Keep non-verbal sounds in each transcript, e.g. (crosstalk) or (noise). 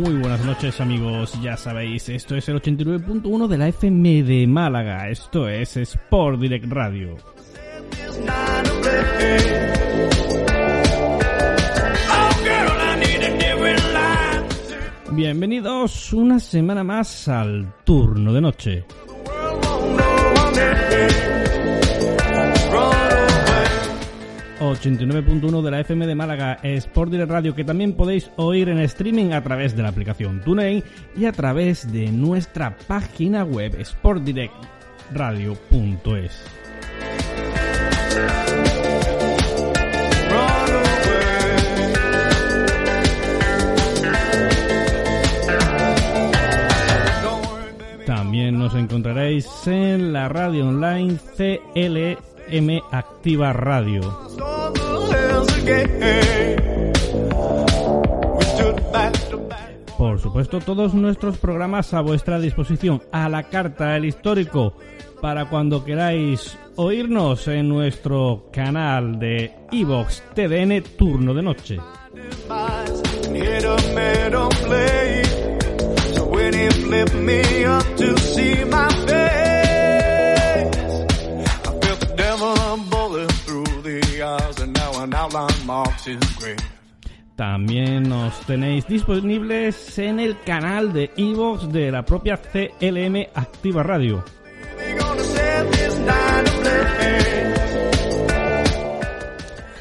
Muy buenas noches amigos, ya sabéis, esto es el 89.1 de la FM de Málaga, esto es Sport Direct Radio. Bienvenidos una semana más al turno de noche. 89.1 de la FM de Málaga, Sport Direct Radio, que también podéis oír en streaming a través de la aplicación TuneIn y a través de nuestra página web sportdirectradio.es. También nos encontraréis en la radio online CLM Activa Radio. Por supuesto, todos nuestros programas a vuestra disposición, a la carta, el histórico, para cuando queráis oírnos en nuestro canal de Evox TDN Turno de Noche. También nos tenéis disponibles en el canal de Evox de la propia CLM Activa Radio.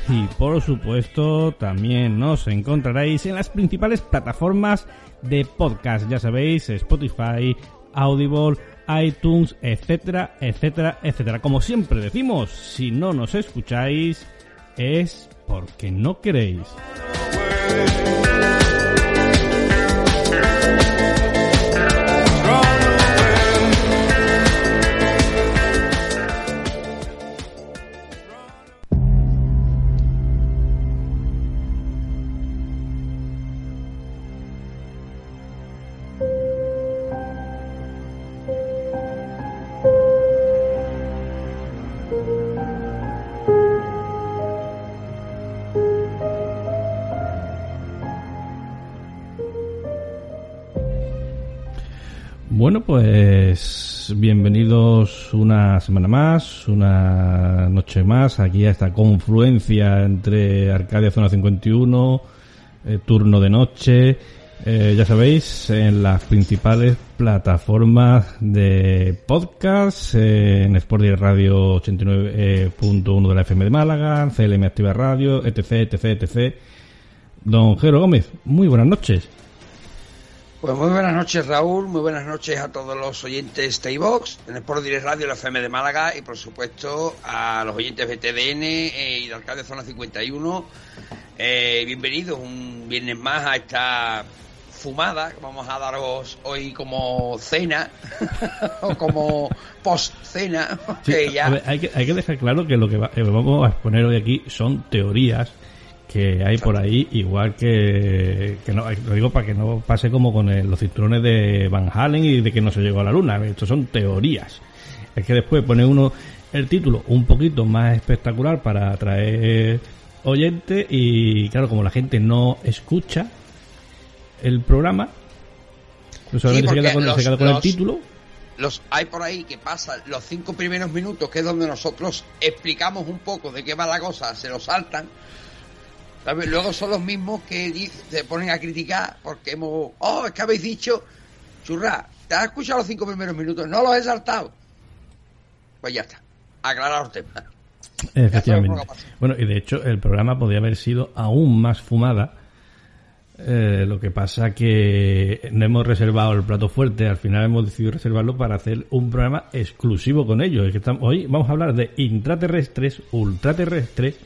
Y por supuesto, también nos encontraréis en las principales plataformas de podcast, ya sabéis, Spotify, Audible, iTunes, etcétera, etcétera, etcétera. Como siempre decimos, si no nos escucháis es porque no queréis. Bueno, pues bienvenidos una semana más, una noche más, aquí a esta confluencia entre Arcadia Zona 51, eh, turno de noche, eh, ya sabéis, en las principales plataformas de podcast, eh, en Sport Radio 89.1 de la FM de Málaga, CLM Activa Radio, etc, etc, etc. Don Jero Gómez, muy buenas noches. Pues muy buenas noches Raúl, muy buenas noches a todos los oyentes de iVox, en Sport Direct Radio, la FM de Málaga y por supuesto a los oyentes de TDN eh, y de Alcalde Zona 51. Eh, bienvenidos un viernes más a esta fumada que vamos a daros hoy como cena (laughs) o como post cena. Sí, ya... hay, que, hay que dejar claro que lo que va- eh, vamos a exponer hoy aquí son teorías que hay por ahí, igual que, que no, lo digo para que no pase como con el- los cinturones de Van Halen y de que no se llegó a la luna. Estos son teorías. Es que después pone uno el título un poquito más espectacular para atraer oyentes y claro, como la gente no escucha el programa, solamente se porque queda con, se queda con el título. los hay por ahí que pasan los cinco primeros minutos, que es donde nosotros explicamos un poco de qué va la cosa, se lo saltan. ¿Sabes? Luego son los mismos que se ponen a criticar porque hemos. Oh, es que habéis dicho, churra, ¿te has escuchado los cinco primeros minutos? No los he saltado. Pues ya está, aclarar los temas. Efectivamente. Bueno, y de hecho el programa podría haber sido aún más fumada. Eh, lo que pasa que no hemos reservado el plato fuerte, al final hemos decidido reservarlo para hacer un programa exclusivo con ellos. Es que estamos- hoy vamos a hablar de intraterrestres, ultraterrestres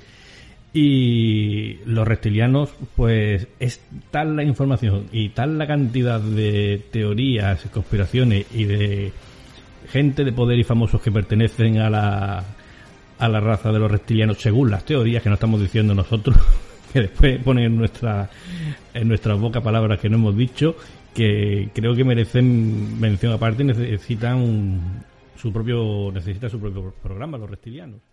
y los reptilianos, pues es tal la información y tal la cantidad de teorías, conspiraciones y de gente de poder y famosos que pertenecen a la, a la raza de los reptilianos según las teorías que no estamos diciendo nosotros, (laughs) que después ponen en nuestra, en nuestra boca palabras que no hemos dicho, que creo que merecen mención aparte y necesitan su propio, necesitan su propio programa, los reptilianos.